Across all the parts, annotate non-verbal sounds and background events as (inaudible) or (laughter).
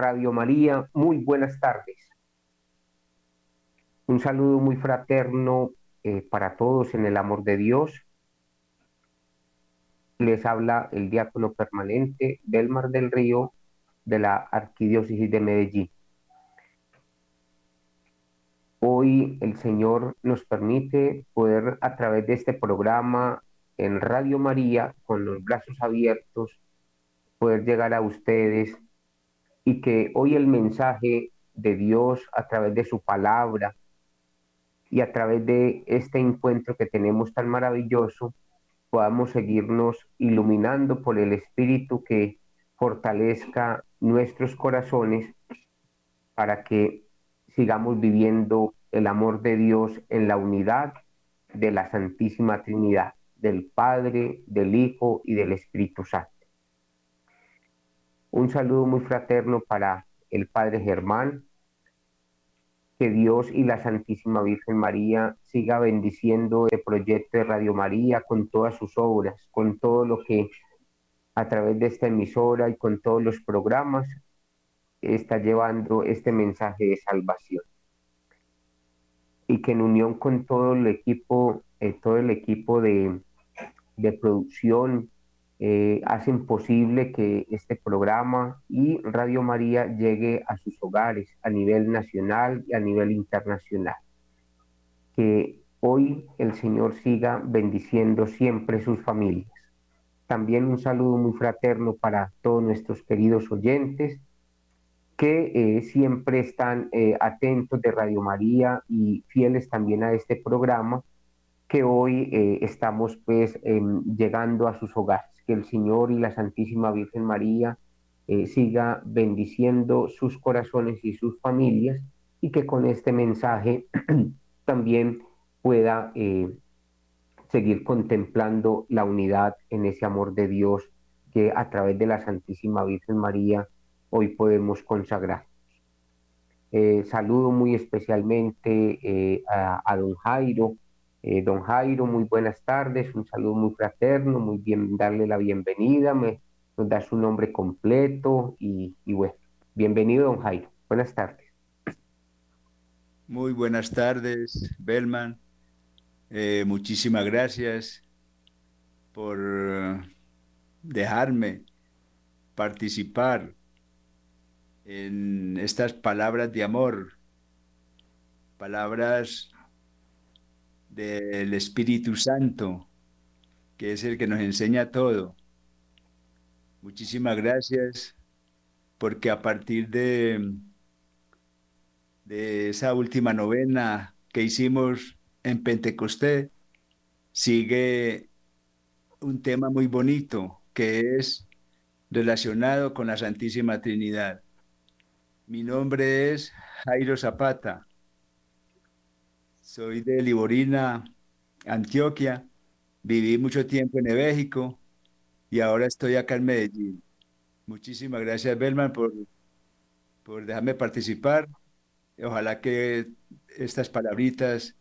Radio María, muy buenas tardes. Un saludo muy fraterno eh, para todos en el amor de Dios. Les habla el diácono permanente del Mar del Río de la Arquidiócesis de Medellín. Hoy el Señor nos permite poder a través de este programa en Radio María, con los brazos abiertos, poder llegar a ustedes y que hoy el mensaje de Dios a través de su palabra y a través de este encuentro que tenemos tan maravilloso, podamos seguirnos iluminando por el Espíritu que fortalezca nuestros corazones para que sigamos viviendo el amor de Dios en la unidad de la Santísima Trinidad, del Padre, del Hijo y del Espíritu Santo. Un saludo muy fraterno para el Padre Germán. Que Dios y la Santísima Virgen María siga bendiciendo el proyecto de Radio María con todas sus obras, con todo lo que a través de esta emisora y con todos los programas está llevando este mensaje de salvación. Y que en unión con todo el equipo, eh, todo el equipo de, de producción eh, hacen posible que este programa y Radio María llegue a sus hogares a nivel nacional y a nivel internacional. Que hoy el Señor siga bendiciendo siempre sus familias. También un saludo muy fraterno para todos nuestros queridos oyentes que eh, siempre están eh, atentos de Radio María y fieles también a este programa que hoy estamos pues llegando a sus hogares que el Señor y la Santísima Virgen María eh, siga bendiciendo sus corazones y sus familias y que con este mensaje (clears throat) también pueda eh, seguir contemplando la unidad en ese amor de Dios que a través de la Santísima Virgen María hoy podemos consagrar. Eh, saludo muy especialmente a, don Jairo, eh, don Jairo, muy buenas tardes, un saludo muy fraterno, muy bien darle la bienvenida, me, nos da su nombre completo y, bueno, bienvenido don Jairo, buenas tardes. Muy buenas tardes, Belman. Eh, muchísimas gracias por dejarme participar en estas palabras de amor, palabras del Espíritu Santo, que es el que nos enseña todo. Muchísimas gracias, porque a partir de, de esa última novena que hicimos en Pentecostés, sigue un tema muy bonito que es relacionado con la Santísima Trinidad. Mi nombre es Jairo Zapata soy de Liborina, Antioquia. Viví mucho tiempo en México y ahora estoy acá en Medellín. Muchísimas gracias, Belman, por, por dejarme participar. Ojalá que estas palabritas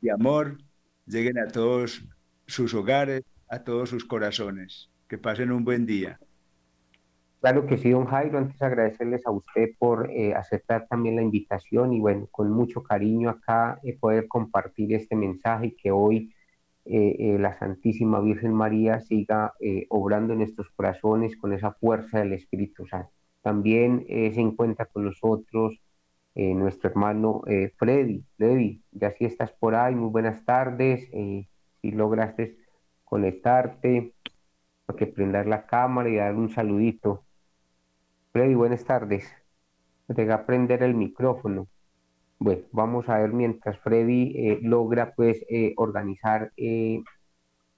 de amor lleguen a todos sus hogares, a todos sus corazones. Que pasen un buen día. Claro que sí, don Jairo. Antes agradecerles a usted por eh, aceptar también la invitación y bueno, con mucho cariño acá eh, poder compartir este mensaje que hoy eh, la Santísima Virgen María siga obrando en nuestros corazones con esa fuerza del Espíritu Santo. También se encuentra con nosotros nuestro hermano Freddy. Freddy, ya si estás por ahí, muy buenas tardes. si lograste conectarte, porque prender la cámara y dar un saludito. Freddy, buenas tardes. Me a prender el micrófono. Bueno, vamos a ver mientras Freddy eh, logra pues eh, organizar eh,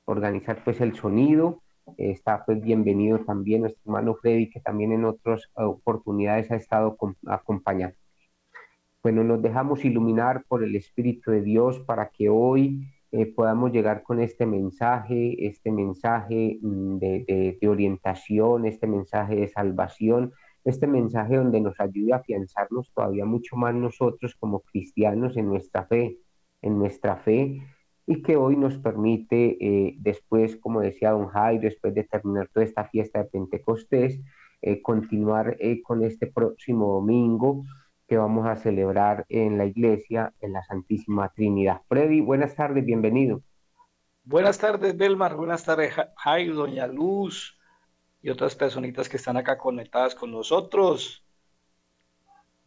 organizar pues el sonido. está pues bienvenido también nuestro hermano Freddy, que también en otras oportunidades ha estado acompañando. Bueno, nos dejamos iluminar por el Espíritu de Dios para que hoy podamos llegar con este mensaje, este mensaje mm, de, orientación, este mensaje de salvación, este mensaje donde nos ayude a afianzarnos todavía mucho más nosotros como cristianos en nuestra fe, en nuestra fe, y que hoy nos permite, eh, después, como decía don Jairo, después de terminar toda esta fiesta de Pentecostés, eh, continuar con este próximo domingo que vamos a celebrar en la iglesia, en la Santísima Trinidad. Freddy, buenas tardes, bienvenido. Buenas tardes, Belmar, buenas tardes, Jairo, Doña Luz y otras personitas que están acá conectadas con nosotros.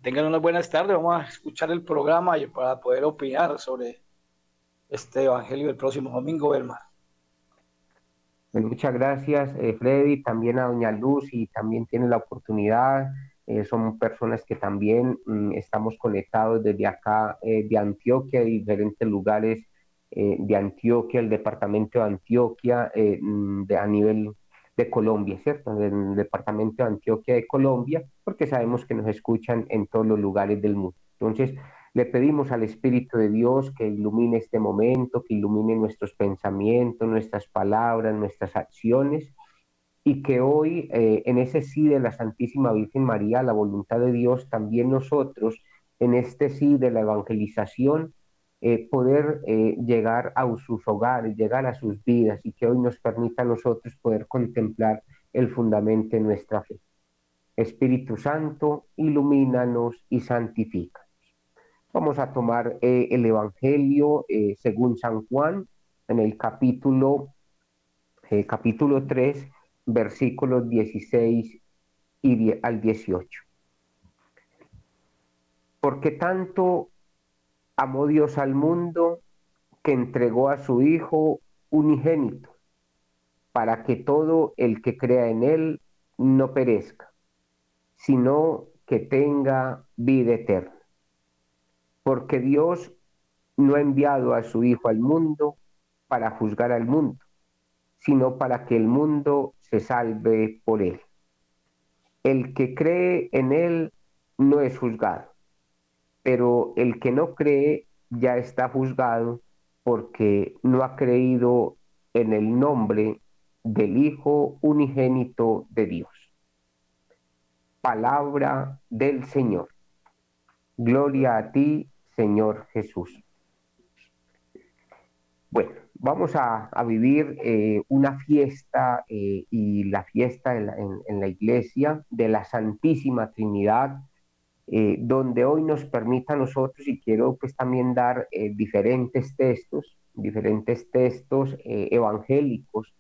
Tengan unas buenas tardes, vamos a escuchar el programa para poder opinar sobre este Evangelio del próximo domingo, Belmar. muchas gracias, eh, Freddy, también a Doña Luz y también tiene la oportunidad eh, son personas que también mm, estamos conectados desde acá eh, de Antioquia, de diferentes lugares eh, de Antioquia, el departamento de Antioquia, mm, de, a nivel de Colombia, ¿cierto? Del departamento de Antioquia de Colombia, porque sabemos que nos escuchan en todos los lugares del mundo. Entonces, le pedimos al Espíritu de Dios que ilumine este momento, que ilumine nuestros pensamientos, nuestras palabras, nuestras acciones y que hoy eh, en ese sí de la Santísima Virgen María, la voluntad de Dios, también nosotros en este sí de la evangelización, eh, poder eh, llegar a sus hogares, llegar a sus vidas y que hoy nos permita a nosotros poder contemplar el fundamento de nuestra fe. Espíritu Santo, ilumínanos y santifícanos. Vamos a tomar el Evangelio según San Juan en el capítulo, capítulo 3 versículos 16 y al 18. Porque tanto amó Dios al mundo que entregó a su Hijo unigénito, para que todo el que crea en Él no perezca, sino que tenga vida eterna. Porque Dios no ha enviado a su Hijo al mundo para juzgar al mundo, sino para que el mundo se salve por él. El que cree en él no es juzgado, pero el que no cree ya está juzgado porque no ha creído en el nombre del Hijo unigénito de Dios. Palabra del Señor. Gloria a ti, Señor Jesús. Bueno, vamos a, vivir eh, una fiesta eh, y la fiesta en la, iglesia de la Santísima Trinidad, eh, donde hoy nos permita a nosotros, y quiero pues también dar diferentes textos, diferentes textos evangélicos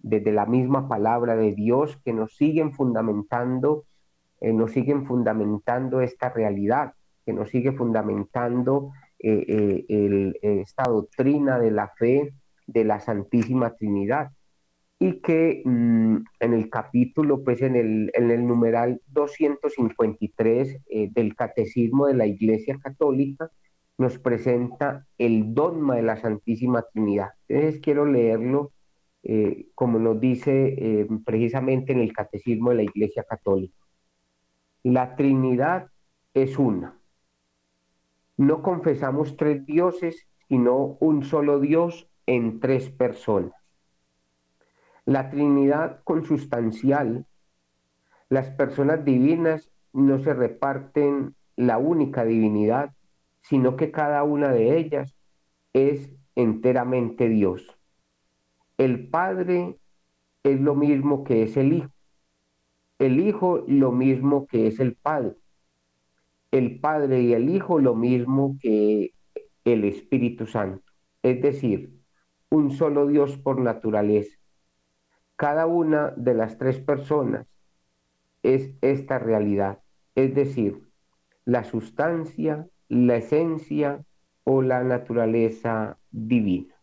desde la misma palabra de Dios que nos siguen fundamentando, nos siguen fundamentando esta realidad, que nos sigue fundamentando esta doctrina de la fe de la Santísima Trinidad y que mm, en el capítulo, pues en el, en el numeral 253 eh, del Catecismo de la Iglesia Católica, nos presenta el dogma de la Santísima Trinidad. Entonces quiero leerlo eh, como nos dice eh, precisamente en el Catecismo de la Iglesia Católica. La Trinidad es una. No confesamos tres dioses, sino un solo Dios en tres personas. La Trinidad consustancial, las personas divinas no se reparten la única divinidad, sino que cada una de ellas es enteramente Dios. El Padre es lo mismo que es el Hijo. El Hijo lo mismo que es el Padre. El Padre y el Hijo lo mismo que el Espíritu Santo. Es decir, un solo Dios por naturaleza. Cada una de las tres personas es esta realidad, es decir, la sustancia, la esencia o la naturaleza divina.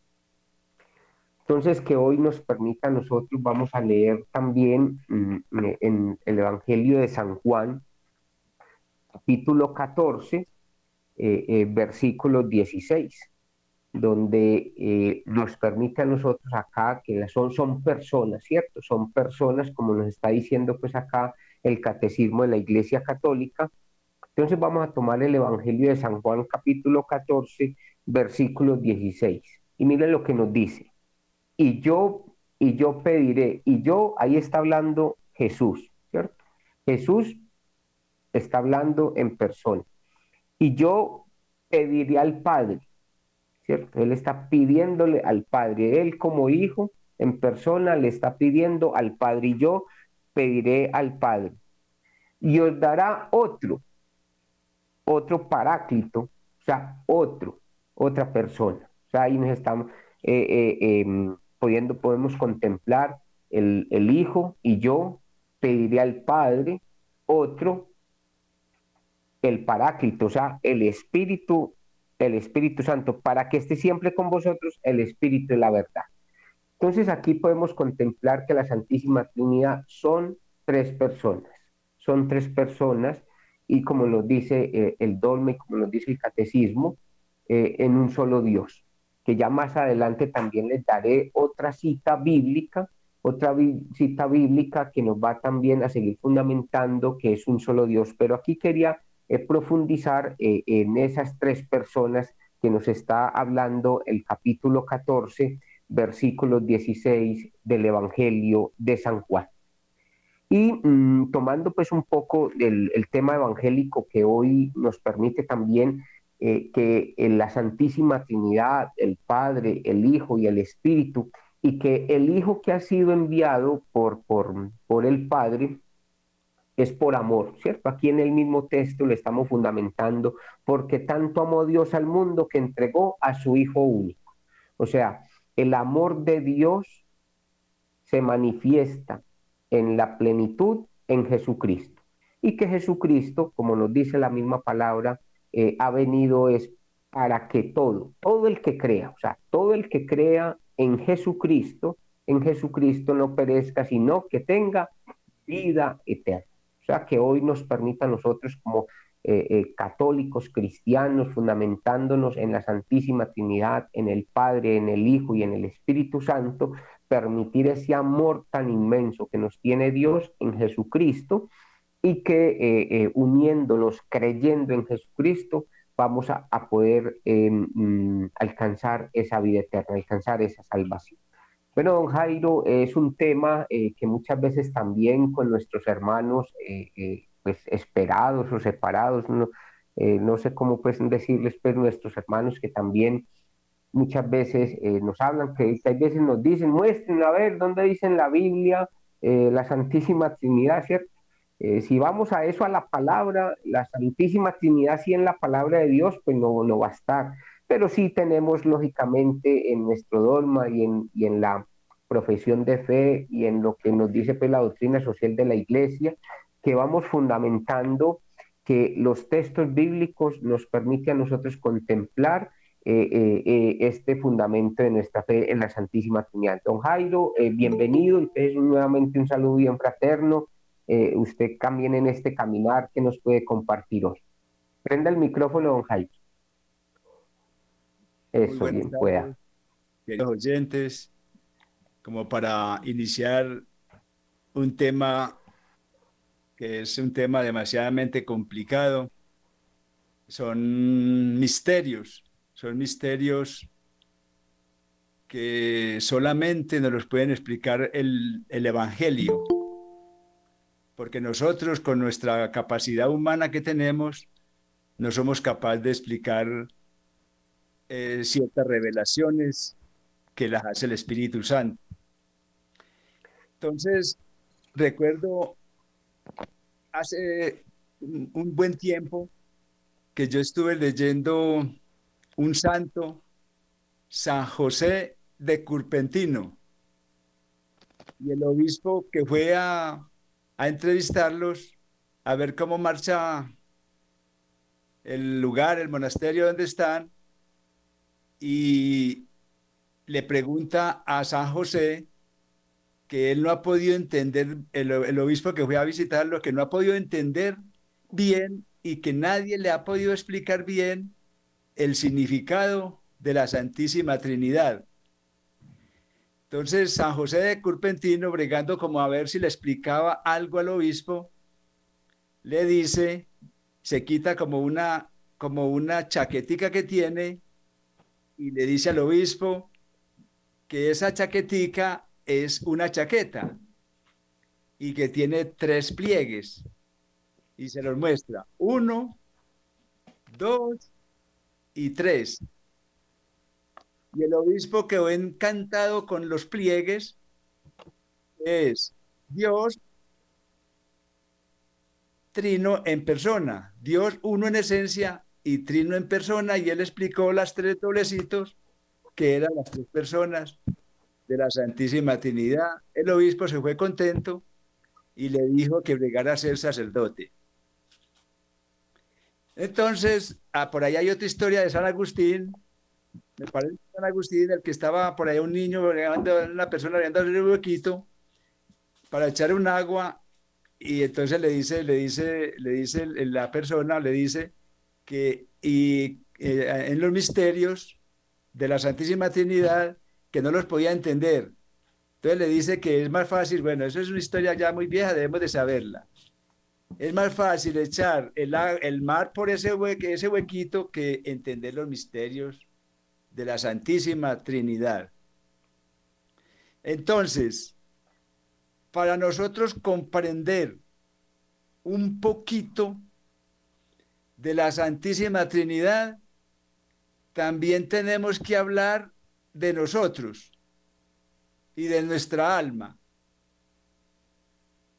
Entonces, que hoy nos permita nosotros, vamos a leer también mm, en el Evangelio de San Juan, capítulo 14, eh, eh, versículo 16 donde eh, nos permite a nosotros acá, que son, son personas, ¿cierto? Son personas, como nos está diciendo pues acá el catecismo de la Iglesia Católica. Entonces vamos a tomar el Evangelio de San Juan capítulo 14, versículo 16. Y miren lo que nos dice. Y yo, y yo pediré, y yo, ahí está hablando Jesús, ¿cierto? Jesús está hablando en persona. Y yo pediré al Padre, ¿cierto? Él está pidiéndole al Padre, él como hijo en persona le está pidiendo al Padre y yo pediré al Padre. Y os dará otro, otro paráclito, o sea, otro, otra persona. O sea, ahí nos estamos eh, eh, em, pudiendo, podemos contemplar el, el Hijo y yo pediré al Padre otro, el paráclito, o sea, el Espíritu el Espíritu Santo, para que esté siempre con vosotros el Espíritu de la verdad. Entonces aquí podemos contemplar que la Santísima Trinidad son tres personas, son tres personas y como nos dice eh, el dolme, como nos dice el catecismo, eh, en un solo Dios, que ya más adelante también les daré otra cita bíblica, otra cita bíblica que nos va también a seguir fundamentando que es un solo Dios, pero aquí quería profundizar eh, en esas tres personas que nos está hablando el capítulo 14, versículos 16 del Evangelio de San Juan. Y mm, tomando pues un poco el, tema evangélico que hoy nos permite también eh, que en la Santísima Trinidad, el Padre, el Hijo y el Espíritu, y que el Hijo que ha sido enviado por, por, por el Padre, es por amor, ¿cierto? Aquí en el mismo texto lo estamos fundamentando, porque tanto amó Dios al mundo que entregó a su Hijo único. O sea, el amor de Dios se manifiesta en la plenitud en Jesucristo. Y que Jesucristo, como nos dice la misma palabra, eh, ha venido es para que todo, todo el que crea, o sea, todo el que crea en Jesucristo, en Jesucristo no perezca, sino que tenga vida eterna. O sea, que hoy nos permita a nosotros como eh, eh, católicos cristianos, fundamentándonos en la Santísima Trinidad, en el Padre, en el Hijo y en el Espíritu Santo, permitir ese amor tan inmenso que nos tiene Dios en Jesucristo y que eh, uniéndonos, creyendo en Jesucristo, vamos a, poder mm, alcanzar esa vida eterna, alcanzar esa salvación. Bueno, don Jairo, es un tema eh, que muchas veces también con nuestros hermanos eh, eh, pues esperados o separados, no, sé cómo pueden decirles, pero nuestros hermanos que también muchas veces nos hablan, que hay veces nos dicen, muestren a ver dónde dice en la Biblia la Santísima Trinidad, si vamos a eso, a la palabra, la Santísima Trinidad, sí en la palabra de Dios, pues no, no va a estar pero sí tenemos lógicamente en nuestro dogma y en, y en la profesión de fe y en lo que nos dice pues, la doctrina social de la iglesia, que vamos fundamentando que los textos bíblicos nos permiten a nosotros contemplar eh, eh, eh, este fundamento de nuestra fe en la Santísima Trinidad. Don Jairo, bienvenido, y nuevamente un saludo bien fraterno. usted también en este caminar que nos puede compartir hoy. Prenda el micrófono, don Jairo. Eso, bien pueda. Queridos oyentes, como para iniciar un tema que es un tema demasiadamente complicado, son misterios, son misterios que solamente nos los pueden explicar el, el Evangelio, porque nosotros con nuestra capacidad humana que tenemos, no somos capaces de explicar eh, ciertas revelaciones que las hace el Espíritu Santo. Entonces, recuerdo hace un buen tiempo que yo estuve leyendo un santo, San José de Curpentino, y el obispo que fue a, a entrevistarlos, a ver cómo marcha el lugar, el monasterio donde están, y le pregunta a San José que él no ha podido entender, el, obispo que fue a visitarlo, que no ha podido entender bien y que nadie le ha podido explicar bien el significado de la Santísima Trinidad. Entonces, San José de Curpentino, bregando como a ver si le explicaba algo al obispo, le dice, se quita como una, como una chaquetica que tiene y le dice al obispo que esa chaquetica es una chaqueta y que tiene tres pliegues y se los muestra. Uno, dos y tres. Y el obispo quedó encantado con los pliegues. Es Dios trino en persona, Dios uno en esencia y trino en persona, y él explicó las tres doblecitos que eran las tres personas de la Santísima Trinidad. El obispo se fue contento y le dijo que bregara a ser sacerdote. Entonces, ah, por ahí hay otra historia de San Agustín, me parece San Agustín, el que estaba por ahí un niño, una persona le un huequito para echar un agua y entonces le dice, le dice, le dice la persona, le dice que y, eh, en los misterios de la Santísima Trinidad que no los podía entender. Entonces le dice que es más fácil, bueno, eso es una historia ya muy vieja, debemos de saberla. Es más fácil echar el, el mar por ese, ese huequito que entender los misterios de la Santísima Trinidad. Entonces, para nosotros comprender un poquito de la Santísima Trinidad, también tenemos que hablar de nosotros y de nuestra alma.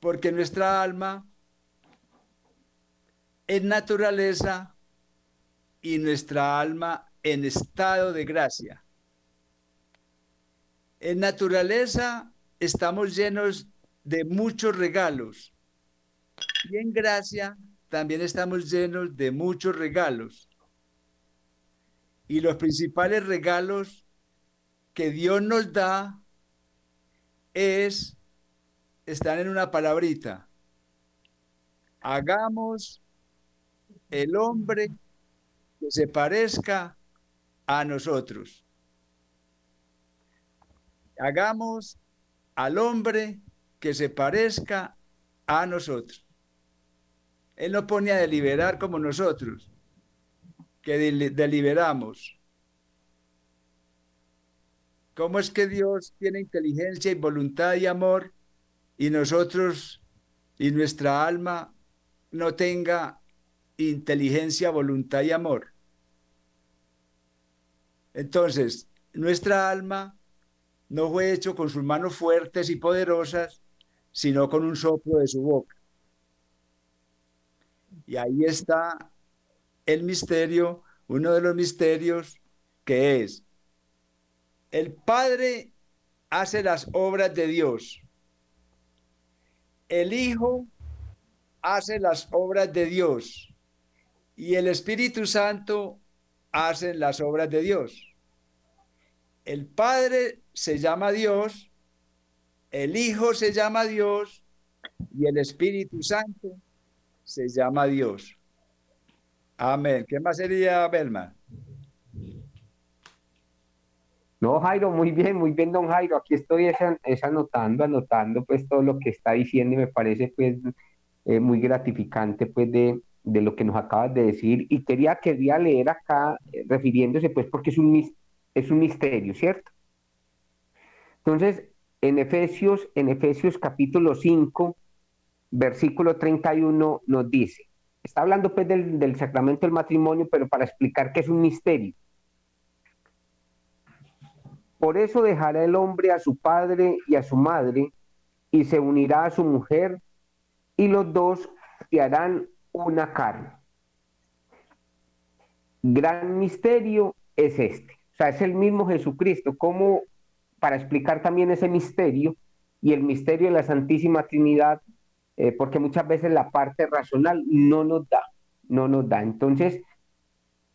Porque nuestra alma en naturaleza y nuestra alma en estado de gracia. En naturaleza estamos llenos de muchos regalos y en gracia también estamos llenos de muchos regalos. Y los principales regalos que Dios nos da es, están en una palabrita. Hagamos el hombre que se parezca a nosotros. Hagamos al hombre que se parezca a nosotros. Él no pone a deliberar como nosotros, que deliberamos. ¿Cómo es que Dios tiene inteligencia y voluntad y amor y nosotros y nuestra alma no tenga inteligencia, voluntad y amor. Entonces, nuestra alma no fue hecho con sus manos fuertes y poderosas, sino con un soplo de su boca. Y ahí está el misterio, uno de los misterios que es, el Padre hace las obras de Dios, el Hijo hace las obras de Dios, y el Espíritu Santo hacen las obras de Dios. El Padre se llama Dios, el Hijo se llama Dios y el Espíritu Santo se llama Dios. Amén. ¿Qué más sería, Belma? No, Jairo, muy bien, muy bien, don Jairo. Aquí estoy es, anotando, anotando pues todo lo que está diciendo y me parece pues eh, muy gratificante pues de, de lo que nos acabas de decir y quería, quería leer acá eh, refiriéndose pues porque es un, es un misterio, ¿cierto? Entonces, en Efesios, en Efesios capítulo 5, versículo 31 nos dice, está hablando pues del, sacramento del matrimonio, pero para explicar que es un misterio. Por eso dejará el hombre a su padre y a su madre y se unirá a su mujer y los dos se harán una carne. Gran misterio es este. O sea, es el mismo Jesucristo. Como para explicar también ese misterio y el misterio de la Santísima Trinidad, eh, porque muchas veces la parte racional no nos da, no nos da. Entonces,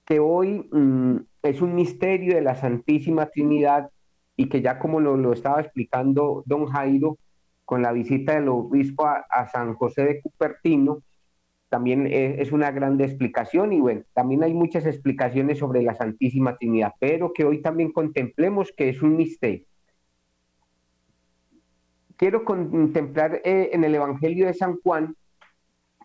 que hoy mm, es un misterio de la Santísima Trinidad y que ya como lo, estaba explicando don Jairo con la visita del obispo a San José de Cupertino, también es una grande explicación y bueno, también hay muchas explicaciones sobre la Santísima Trinidad, pero que hoy también contemplemos que es un misterio. Quiero contemplar eh, en el Evangelio de San Juan,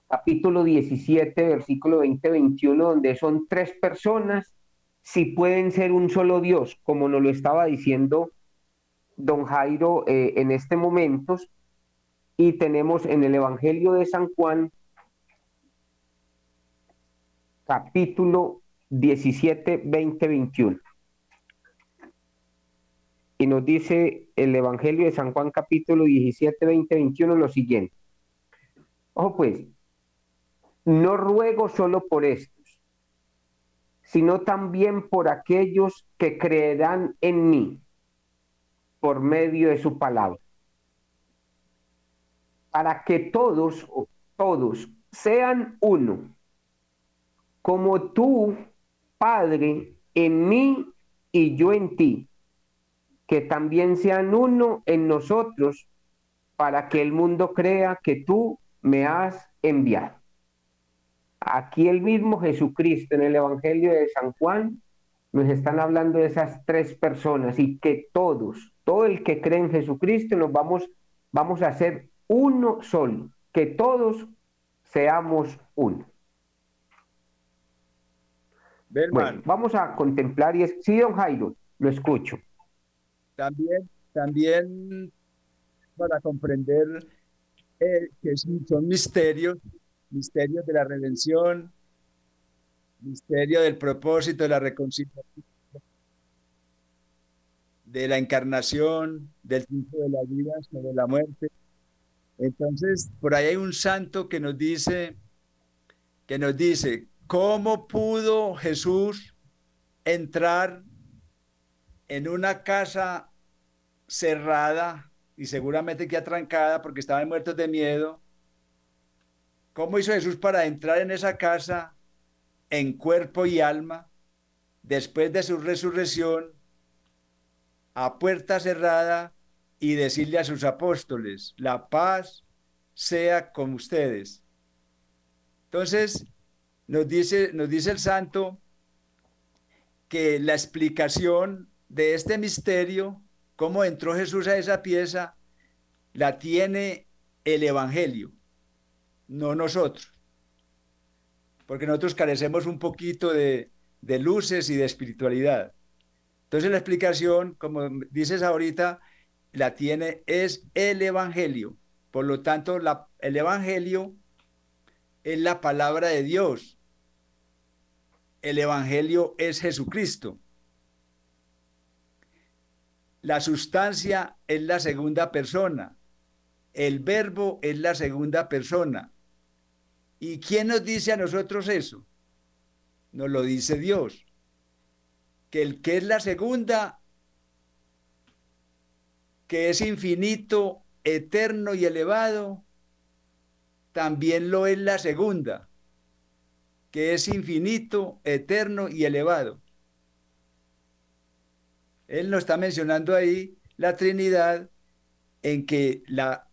capítulo 17, versículo 20-21, donde son tres personas, si pueden ser un solo Dios, como nos lo estaba diciendo don Jairo eh, en este momento, y tenemos en el Evangelio de San Juan, capítulo 17, 20, 21. Y nos dice el Evangelio de San Juan capítulo 17, 20, 21 lo siguiente. Ojo pues, no ruego solo por estos, sino también por aquellos que creerán en mí por medio de su palabra. Para que todos, todos sean uno como tú, Padre, en mí y yo en ti, que también sean uno en nosotros, para que el mundo crea que tú me has enviado. Aquí el mismo Jesucristo en el Evangelio de San Juan nos están hablando de esas tres personas y que todos, todo el que cree en Jesucristo, nos vamos, vamos a ser uno solo, que todos seamos uno vamos a contemplar y es, sí, don Jairo, lo escucho. También, también para comprender eh, que son misterios, misterios de la redención, misterio del propósito de la reconciliación, de la encarnación, del tiempo de la vida sobre la muerte. Entonces, por ahí hay un santo que nos dice, que nos dice, ¿Cómo pudo Jesús entrar en una casa cerrada y seguramente que atrancada porque estaban muertos de miedo? ¿Cómo hizo Jesús para entrar en esa casa en cuerpo y alma después de su resurrección a puerta cerrada y decirle a sus apóstoles, la paz sea con ustedes? Entonces, nos dice, nos dice el santo que la explicación de este misterio, cómo entró Jesús a esa pieza, la tiene el Evangelio, no nosotros. Porque nosotros carecemos un poquito de, de luces y de espiritualidad. Entonces la explicación, como dices ahorita, la tiene es el Evangelio. Por lo tanto, el Evangelio es la palabra de Dios el Evangelio es Jesucristo. La sustancia es la segunda persona. El verbo es la segunda persona. ¿Y quién nos dice a nosotros eso? Nos lo dice Dios. Que el que es la segunda, que es infinito, eterno y elevado, también lo es la segunda que es infinito, eterno y elevado. Él nos está mencionando ahí la Trinidad en que la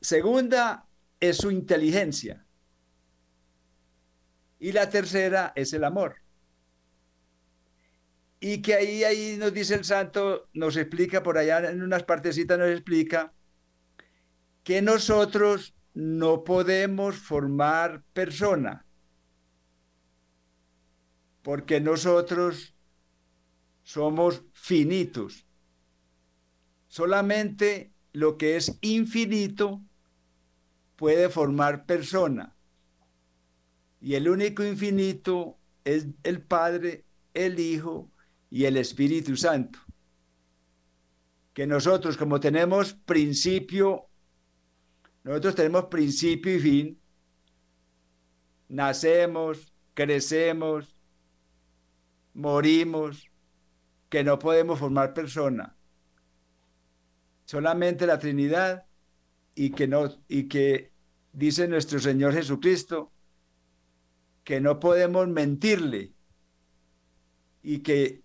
segunda es su inteligencia y la tercera es el amor. Y que ahí, ahí nos dice el santo, nos explica por allá en unas partecitas, nos explica que nosotros no podemos formar persona porque nosotros somos finitos. Solamente lo que es infinito puede formar persona. Y el único infinito es el Padre, el Hijo y el Espíritu Santo. Que nosotros, como tenemos principio, nosotros tenemos principio y fin, nacemos, crecemos, morimos, que no podemos formar persona. Solamente la Trinidad y que no y que dice nuestro Señor Jesucristo que no podemos mentirle y que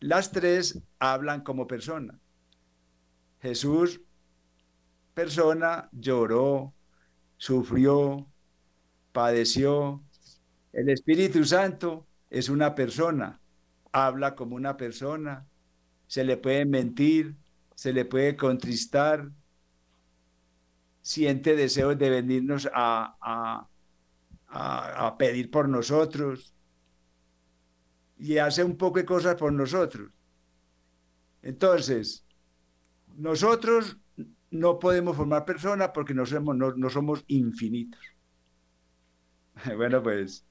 las tres hablan como persona. Jesús, persona, lloró, sufrió, padeció. El Espíritu Santo es una persona, habla como una persona, se le puede mentir, se le puede contristar, siente deseos de venirnos a, a, pedir por nosotros y hace un poco de cosas por nosotros. Entonces, nosotros no podemos formar personas porque no somos, no, somos infinitos. (laughs) bueno, pues.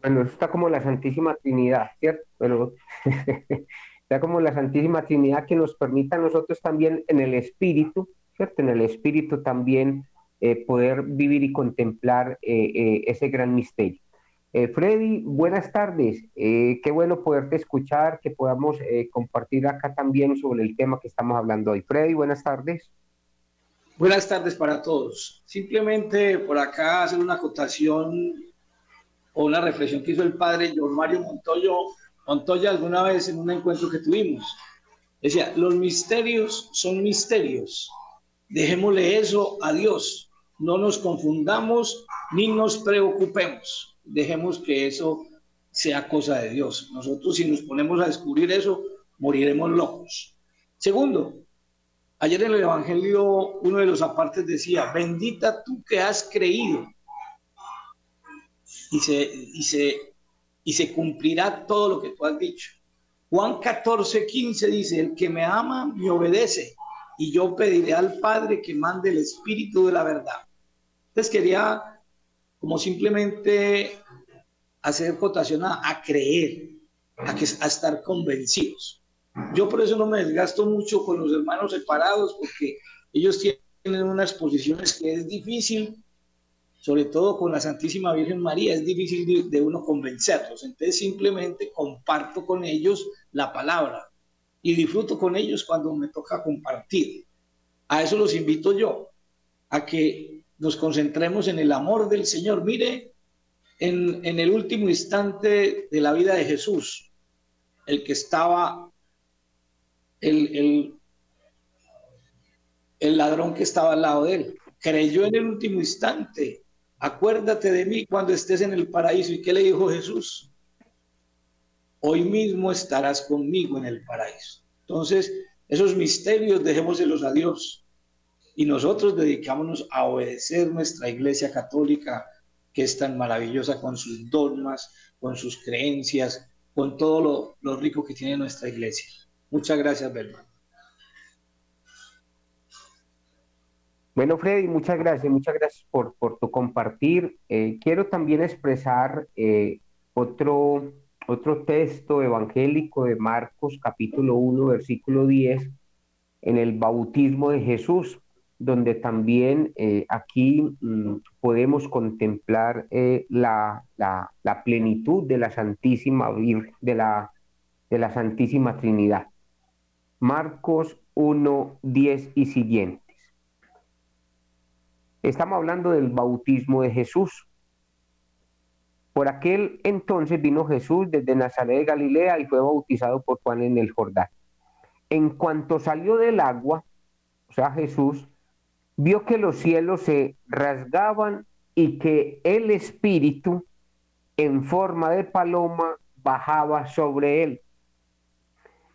Bueno, está como la Santísima Trinidad, ¿cierto? Pero (laughs) sea como la Santísima Trinidad que nos permita a nosotros también en el Espíritu, ¿cierto? En el Espíritu también eh, poder vivir y contemplar eh, eh, ese gran misterio. Freddy, buenas tardes. qué bueno poderte escuchar, que podamos compartir acá también sobre el tema que estamos hablando hoy. Freddy, buenas tardes. Buenas tardes para todos. Simplemente por acá hacer una acotación o una reflexión que hizo el padre John Mario Montoyo Montoya alguna vez en un encuentro que tuvimos. Decía, los misterios son misterios. Dejémosle eso a Dios. No nos confundamos ni nos preocupemos. Dejemos que eso sea cosa de Dios. Nosotros si nos ponemos a descubrir eso, moriremos locos. Segundo, ayer en el Evangelio uno de los apartes decía, bendita tú que has creído. Y se, y se y se cumplirá todo lo que tú has dicho. Juan 14, 15 dice, el que me ama me obedece y yo pediré al Padre que mande el Espíritu de la verdad. Entonces quería como simplemente hacer cotación a, creer, a, que, a estar convencidos. Yo por eso no me desgasto mucho con los hermanos separados porque ellos tienen unas posiciones que es difícil sobre todo con la Santísima Virgen María, es difícil de, uno convencerlos. Entonces simplemente comparto con ellos la palabra y disfruto con ellos cuando me toca compartir. A eso los invito yo, a que nos concentremos en el amor del Señor. Mire, en, el último instante de la vida de Jesús, el que estaba, el, el, el ladrón que estaba al lado de él, creyó en el último instante acuérdate de mí cuando estés en el paraíso. ¿Y qué le dijo Jesús? Hoy mismo estarás conmigo en el paraíso. Entonces, esos misterios dejémoselos a Dios y nosotros dedicámonos a obedecer nuestra iglesia católica que es tan maravillosa con sus dogmas, con sus creencias, con todo lo, lo rico que tiene nuestra iglesia. Muchas gracias, Belman. Bueno, Freddy, muchas gracias, muchas gracias por, tu compartir. Eh, quiero también expresar eh, otro, otro texto evangélico de Marcos, capítulo 1, versículo 10, en el bautismo de Jesús, donde también eh, aquí mm, podemos contemplar la, la, plenitud de la Santísima de la, de la Santísima Trinidad. Marcos 1, 10 y siguiente. Estamos hablando del bautismo de Jesús. Por aquel entonces vino Jesús desde Nazaret de Galilea y fue bautizado por Juan en el Jordán. En cuanto salió del agua, o sea, Jesús, vio que los cielos se rasgaban y que el Espíritu en forma de paloma bajaba sobre él.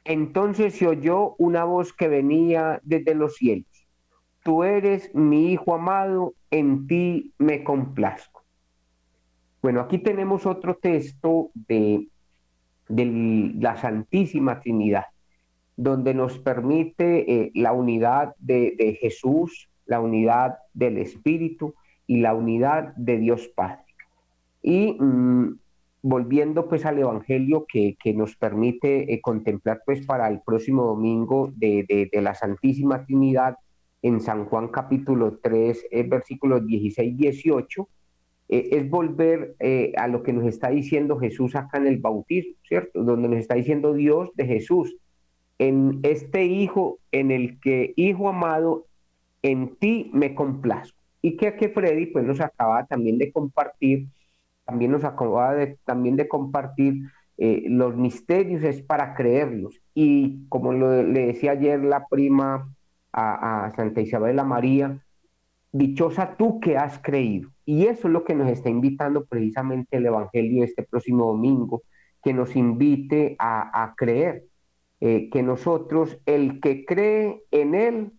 Entonces se oyó una voz que venía desde los cielos tú eres mi Hijo amado, en ti me complazco. Bueno, aquí tenemos otro texto de, la Santísima Trinidad, donde nos permite eh, la unidad de, Jesús, la unidad del Espíritu y la unidad de Dios Padre. Y mm, volviendo pues al Evangelio que, nos permite eh, contemplar pues para el próximo domingo de, de la Santísima Trinidad, en San Juan capítulo 3, eh, versículos 16 18, eh, es volver eh, a lo que nos está diciendo Jesús acá en el bautismo, ¿cierto? Donde nos está diciendo Dios de Jesús, en este Hijo, en el que, Hijo amado, en ti me complazco. Y que, que Freddy pues nos acaba también de compartir, también nos acaba de, también de compartir los misterios es para creerlos. Y como le decía ayer la prima a, Santa Isabel a María, dichosa tú que has creído. Y eso es lo que nos está invitando precisamente el Evangelio este próximo domingo, que nos invite a, creer, eh, que nosotros, el que cree en Él,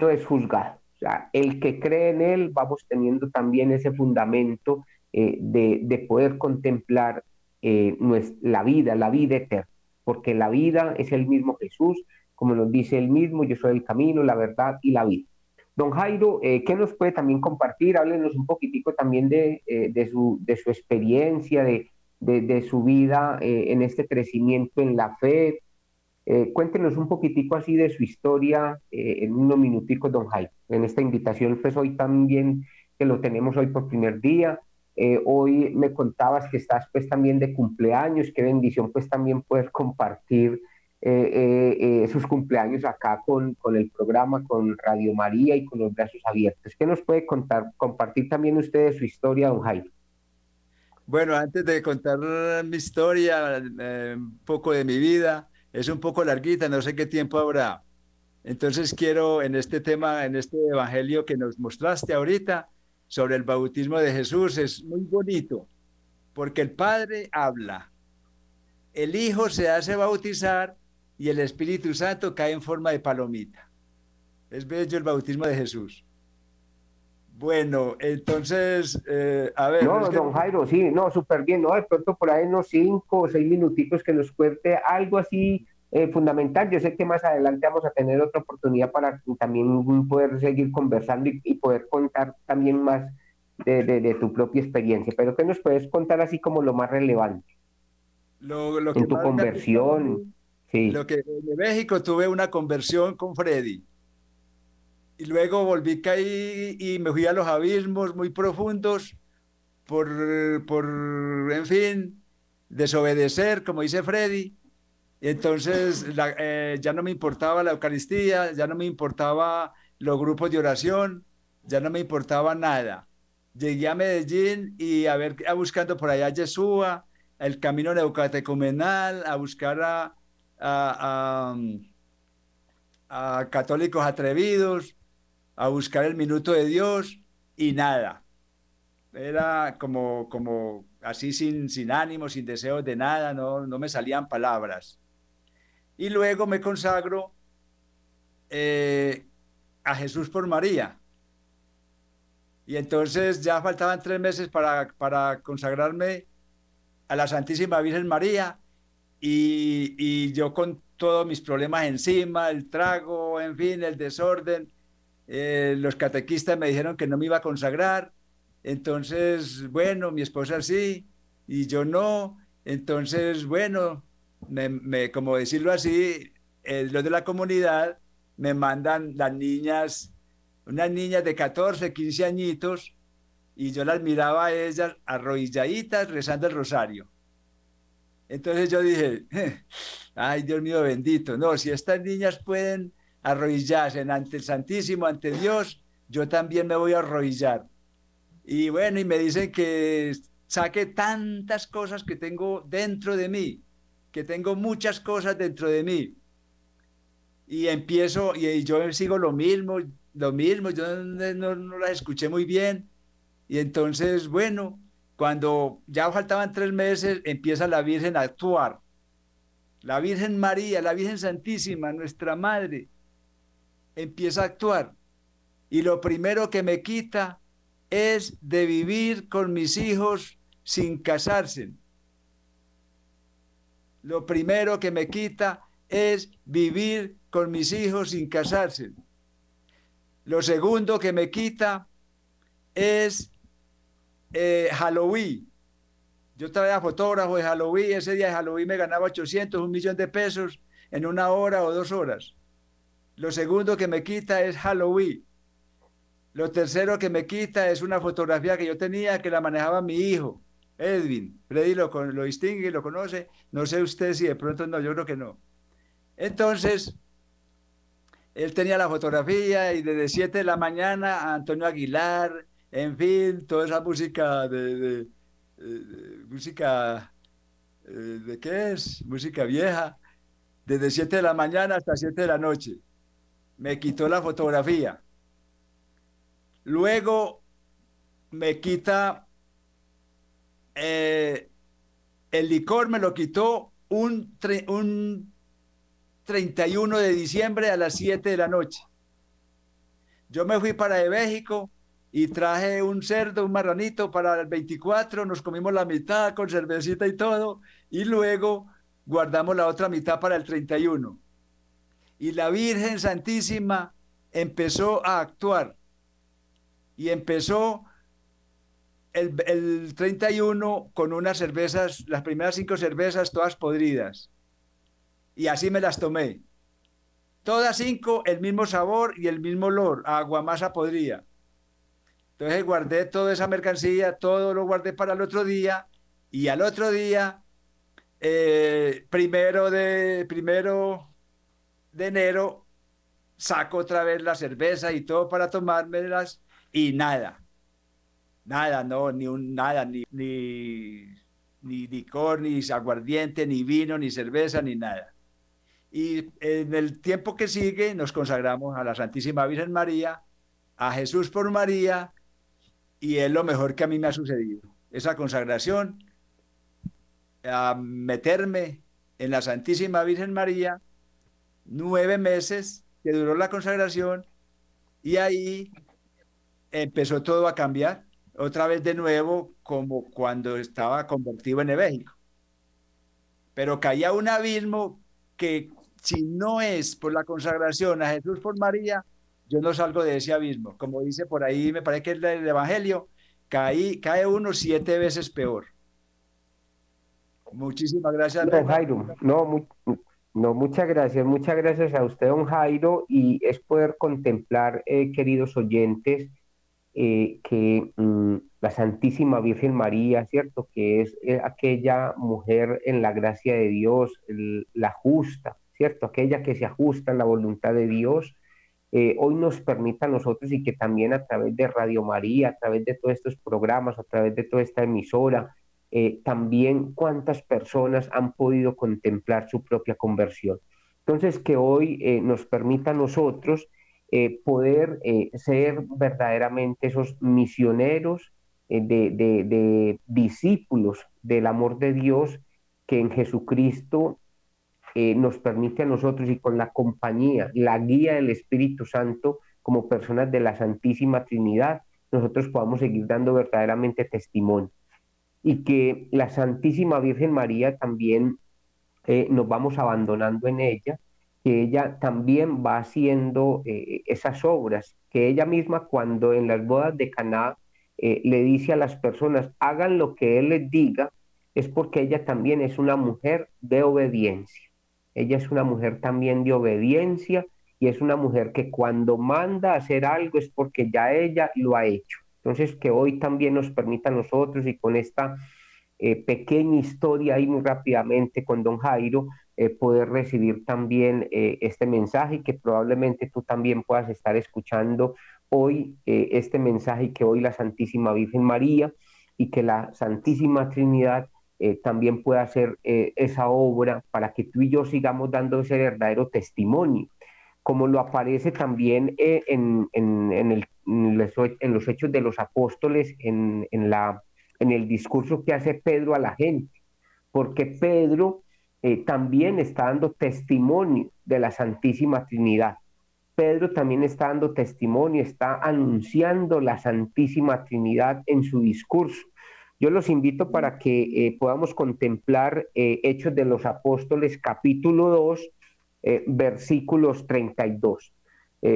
no es juzgado. O sea, el que cree en Él, vamos teniendo también ese fundamento eh, de, poder contemplar eh, la vida, la vida eterna, porque la vida es el mismo Jesús, como nos dice él mismo, yo soy el camino, la verdad y la vida. Don Jairo, eh, ¿qué nos puede también compartir? Háblenos un poquitico también de, de, su, de su, experiencia, de, de su vida en este crecimiento en la fe. cuéntenos un poquitico así de su historia en unos minuticos, don Jairo, en esta invitación, pues hoy también que lo tenemos hoy por primer día, eh, hoy me contabas que estás pues también de cumpleaños, qué bendición pues también poder compartir eh, eh, sus cumpleaños acá con, con, el programa, con Radio María y con los brazos abiertos. ¿Qué nos puede contar, compartir también usted su historia, don Jaime? Bueno, antes de contar mi historia, un poco de mi vida, es un poco larguita, no sé qué tiempo habrá. Entonces quiero en este tema, en este evangelio que nos mostraste ahorita, sobre el bautismo de Jesús es muy bonito, porque el Padre habla, el Hijo se hace bautizar y el Espíritu Santo cae en forma de palomita. Es bello el bautismo de Jesús. Bueno, entonces, eh, a ver. No, don Jairo, sí, no, súper bien, ¿no? De pronto por ahí unos cinco o seis minutitos que nos cuente algo así eh, fundamental. Yo sé que más adelante vamos a tener otra oportunidad para también poder seguir conversando y, poder contar también más de, tu propia experiencia. Pero ¿qué nos puedes contar así como lo más relevante? Lo, lo que en tu conversión. Lo que en México tuve una conversión con Freddy. Y luego volví caí y me fui a los abismos muy profundos por, por en fin, desobedecer, como dice Freddy entonces eh, ya no me importaba la Eucaristía, ya no me importaba los grupos de oración, ya no me importaba nada. Llegué a Medellín y a ver, a buscando por allá Yeshua, el camino neucatecumenal, a buscar a, a, católicos atrevidos, a buscar el minuto de Dios y nada. Era como, como así sin, sin ánimo, sin deseos de nada, no, no me salían palabras y luego me consagro eh, a Jesús por María. Y entonces ya faltaban tres meses para, para consagrarme a la Santísima Virgen María y, yo con todos mis problemas encima, el trago, en fin, el desorden. Eh, los catequistas me dijeron que no me iba a consagrar. Entonces, bueno, mi esposa sí y yo no. Entonces, bueno, me, como decirlo así, eh, los de la comunidad me mandan las niñas, unas niñas de 14, 15 añitos, y yo las miraba a ellas arrodilladitas rezando el rosario. Entonces yo dije, ay Dios mío bendito, no, si estas niñas pueden arrodillarse ante el Santísimo, ante Dios, yo también me voy a arrodillar. Y bueno, y me dicen que saque tantas cosas que tengo dentro de mí, que tengo muchas cosas dentro de mí. Y empiezo, y yo sigo lo mismo, lo mismo, yo no, no, las escuché muy bien. Y entonces, bueno, cuando ya faltaban tres meses, empieza la Virgen a actuar. La Virgen María, la Virgen Santísima, nuestra Madre, empieza a actuar. Y lo primero que me quita es de vivir con mis hijos sin casarse lo primero que me quita es vivir con mis hijos sin casarse. Lo segundo que me quita es eh, Halloween. Yo traía fotógrafo de Halloween, ese día de Halloween me ganaba 800, un millón de pesos en una hora o dos horas. Lo segundo que me quita es Halloween. Lo tercero que me quita es una fotografía que yo tenía que la manejaba mi hijo. Edwin, Freddy lo, lo distingue, lo conoce, no sé usted si de pronto no, yo creo que no. Entonces, él tenía la fotografía y desde 7 de la mañana Antonio Aguilar, en fin, toda esa música de, música, eh, ¿de qué es? Música vieja, desde 7 de la mañana hasta 7 de la noche. Me quitó la fotografía. Luego me quita eh, el licor, me lo quitó un, un 31 de diciembre a las 7 de la noche. Yo me fui para de México y traje un cerdo, un marranito para el 24, nos comimos la mitad con cervecita y todo, y luego guardamos la otra mitad para el 31. Y la Virgen Santísima empezó a actuar y empezó el, el 31 con unas cervezas, las primeras cinco cervezas todas podridas. Y así me las tomé. Todas cinco, el mismo sabor y el mismo olor, agua masa podrida. Entonces guardé toda esa mercancía, todo lo guardé para el otro día y al otro día, eh, primero, de, primero de enero, saco otra vez la cerveza y todo para tomármelas y nada. Nada, no, ni un nada, ni, ni, ni licor, ni aguardiente, ni vino, ni cerveza, ni nada. Y en el tiempo que sigue nos consagramos a la Santísima Virgen María, a Jesús por María, y es lo mejor que a mí me ha sucedido. Esa consagración, a meterme en la Santísima Virgen María, nueve meses que duró la consagración, y ahí empezó todo a cambiar, otra vez de nuevo, como cuando estaba convertido en México. Pero caía un abismo que si no es por la consagración a Jesús por María, yo no salgo de ese abismo. Como dice por ahí, me parece que es el Evangelio, caí, cae uno siete veces peor. Muchísimas gracias. No, Jairo, no, no, muchas gracias, muchas gracias a usted, don Jairo, y es poder contemplar, eh, queridos oyentes, eh, que mm, la Santísima Virgen María, ¿cierto? Que es eh, aquella mujer en la gracia de Dios, la justa, ¿cierto? Aquella que se ajusta a la voluntad de Dios, eh, hoy nos permita a nosotros y que también a través de Radio María, a través de todos estos programas, a través de toda esta emisora, eh, también cuántas personas han podido contemplar su propia conversión. Entonces, que hoy eh, nos permita a nosotros poder ser verdaderamente esos misioneros de, de discípulos del amor de Dios que en Jesucristo eh, nos permite a nosotros y con la compañía, la guía del Espíritu Santo como personas de la Santísima Trinidad, nosotros podamos seguir dando verdaderamente testimonio. Y que la Santísima Virgen María también eh, nos vamos abandonando en ella, que ella también va haciendo eh, esas obras, que ella misma cuando en las bodas de Caná le dice a las personas, hagan lo que Él les diga, es porque ella también es una mujer de obediencia. Ella es una mujer también de obediencia y es una mujer que cuando manda a hacer algo es porque ya ella lo ha hecho. Entonces, que hoy también nos permita a nosotros y con esta eh, pequeña historia ahí muy rápidamente con don Jairo, eh, poder recibir también eh, este mensaje y que probablemente tú también puedas estar escuchando hoy este mensaje que hoy la Santísima Virgen María y que la Santísima Trinidad eh, también pueda hacer eh, esa obra para que tú y yo sigamos dando ese verdadero testimonio, como lo aparece también eh, en, en, los hechos de los apóstoles, en, la, en el discurso que hace Pedro a la gente, porque Pedro también está dando testimonio de la Santísima Trinidad. Pedro también está dando testimonio, está anunciando la Santísima Trinidad en su discurso. Yo los invito para que eh, podamos contemplar eh, Hechos de los Apóstoles capítulo 2, eh, versículos 32,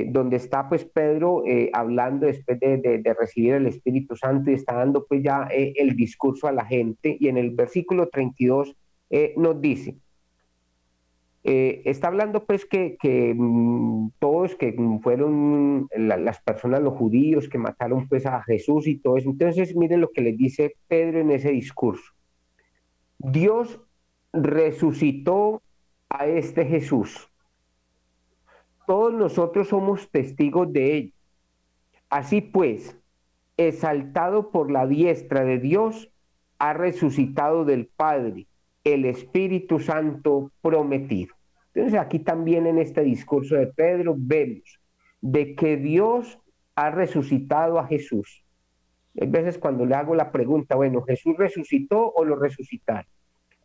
donde está pues Pedro hablando después de, de, recibir el Espíritu Santo y está dando pues ya el discurso a la gente. Y en el versículo 32 nos dice, eh, está hablando pues que, mm, todos que fueron las personas, los judíos que mataron pues a Jesús y todo eso. Entonces miren lo que les dice Pedro en ese discurso. Dios resucitó a este Jesús. Todos nosotros somos testigos de ello. Así pues, exaltado por la diestra de Dios, ha resucitado del Padre el Espíritu Santo prometido. Entonces aquí también en este discurso de Pedro vemos de que Dios ha resucitado a Jesús. Hay veces cuando le hago la pregunta, bueno, ¿Jesús resucitó o lo resucitaron?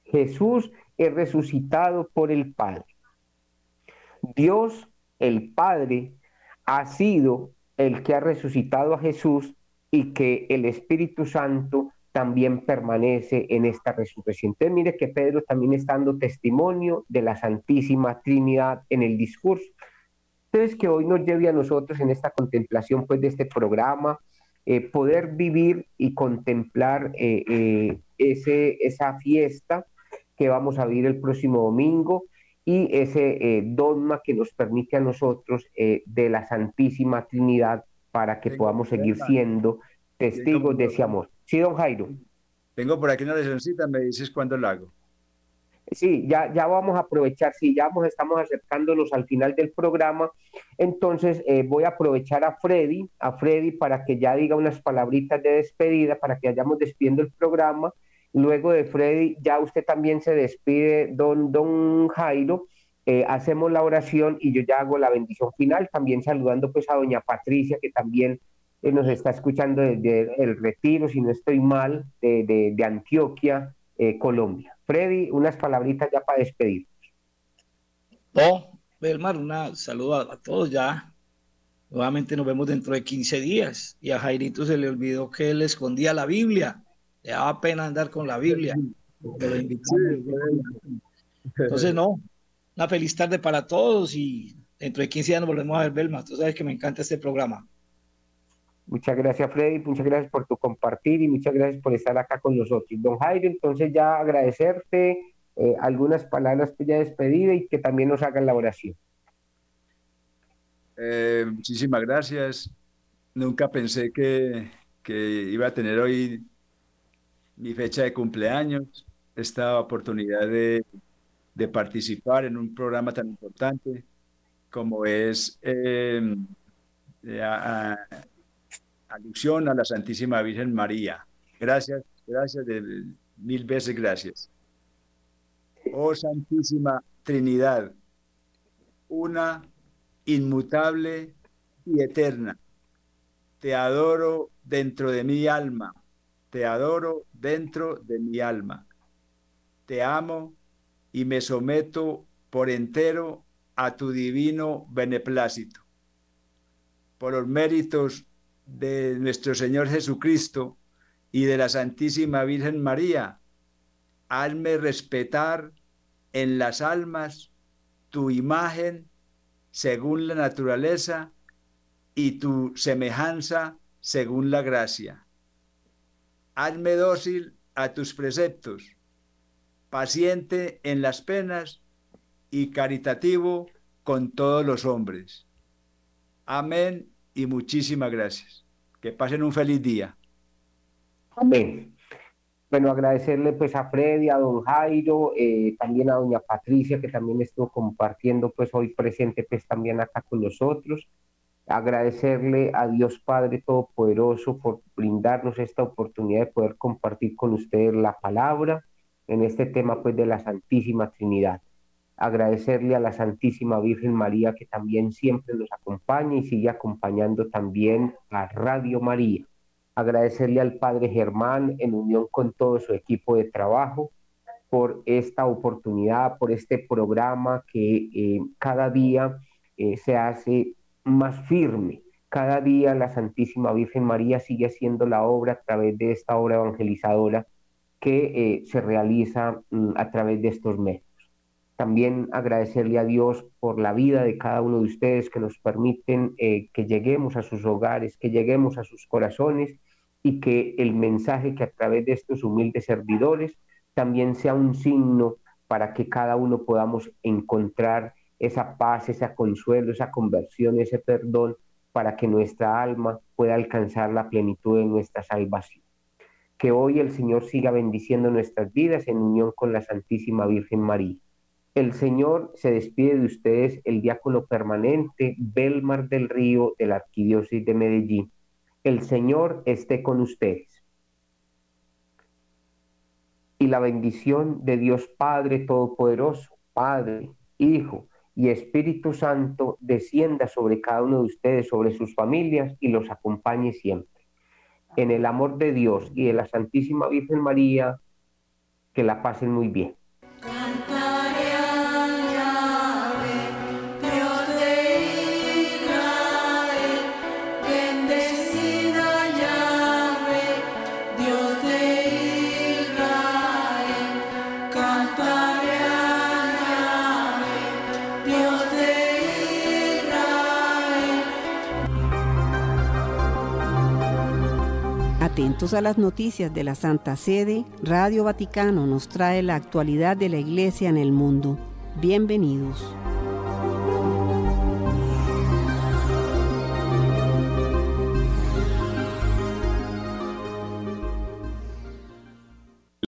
Jesús es resucitado por el Padre. Dios, el Padre, ha sido el que ha resucitado a Jesús y que el Espíritu Santo también permanece en esta resurrección. Entonces mire que Pedro también está dando testimonio de la Santísima Trinidad en el discurso. Entonces que hoy nos lleve a nosotros en esta contemplación pues de este programa, eh, poder vivir y contemplar eh, eh, ese, esa fiesta que vamos a vivir el próximo domingo y ese dogma que nos permite a nosotros de la Santísima Trinidad para que podamos seguir siendo testigos de ese amor. Sí, don Jairo. Tengo por aquí una lesioncita, me dices cuándo lo hago. Sí, ya, ya vamos a aprovechar, sí, ya vamos, estamos acercándonos al final del programa, entonces eh, voy a aprovechar a Freddy, a Freddy para que ya diga unas palabritas de despedida, para que vayamos despidiendo el programa. Luego de Freddy, ya usted también se despide, don, don Jairo, eh, hacemos la oración y yo ya hago la bendición final, también saludando pues a doña Patricia, que también eh, nos está escuchando desde el retiro, si no estoy mal, de, de, Antioquia, Colombia. Freddy, unas palabritas ya para despedir. No, Belmar, un saludo a, todos ya. Nuevamente nos vemos dentro de 15 días. Y a Jairito se le olvidó que él escondía la Biblia. Le daba pena andar con la Biblia. Entonces, no, una feliz tarde para todos y dentro de 15 días nos volvemos a ver, Belmar. Tú sabes que me encanta este programa. Muchas gracias, Freddy. Muchas gracias por tu compartir y muchas gracias por estar acá con nosotros. Don Jairo, entonces ya agradecerte eh, algunas palabras que ya despedida y que también nos hagan la oración. Eh, muchísimas gracias. Nunca pensé que, iba a tener hoy mi fecha de cumpleaños, esta oportunidad de, participar en un programa tan importante como es eh, alusión a la Santísima Virgen María. Gracias, gracias, de, mil veces gracias. Oh Santísima Trinidad, una inmutable y eterna. Te adoro dentro de mi alma, te adoro dentro de mi alma. Te amo y me someto por entero a tu divino beneplácito. Por los méritos de nuestro Señor Jesucristo y de la Santísima Virgen María, hazme respetar en las almas tu imagen según la naturaleza y tu semejanza según la gracia. Hazme dócil a tus preceptos, paciente en las penas y caritativo con todos los hombres. Amén y muchísimas gracias. Que pasen un feliz día. Amén. Bueno, agradecerle pues a Freddy, a don Jairo, eh, también a doña Patricia, que también estuvo compartiendo pues hoy presente pues también acá con nosotros. Agradecerle a Dios Padre Todopoderoso por brindarnos esta oportunidad de poder compartir con ustedes la palabra en este tema pues de la Santísima Trinidad agradecerle a la Santísima Virgen María que también siempre nos acompaña y sigue acompañando también a Radio María. Agradecerle al Padre Germán en unión con todo su equipo de trabajo por esta oportunidad, por este programa que eh, cada día eh, se hace más firme. Cada día la Santísima Virgen María sigue haciendo la obra a través de esta obra evangelizadora que eh, se realiza mm, a través de estos medios. También agradecerle a Dios por la vida de cada uno de ustedes que nos permiten eh, que lleguemos a sus hogares, que lleguemos a sus corazones y que el mensaje que a través de estos humildes servidores también sea un signo para que cada uno podamos encontrar esa paz, ese consuelo, esa conversión, ese perdón, para que nuestra alma pueda alcanzar la plenitud de nuestra salvación. Que hoy el Señor siga bendiciendo nuestras vidas en unión con la Santísima Virgen María. El Señor se despide de ustedes, el diácono permanente Belmar del Río de la Arquidiócesis de Medellín. El Señor esté con ustedes. Y la bendición de Dios Padre Todopoderoso, Padre, Hijo y Espíritu Santo descienda sobre cada uno de ustedes, sobre sus familias y los acompañe siempre. En el amor de Dios y de la Santísima Virgen María, que la pasen muy bien. Atentos a las noticias de la Santa Sede, Radio Vaticano nos trae la actualidad de la Iglesia en el mundo. Bienvenidos.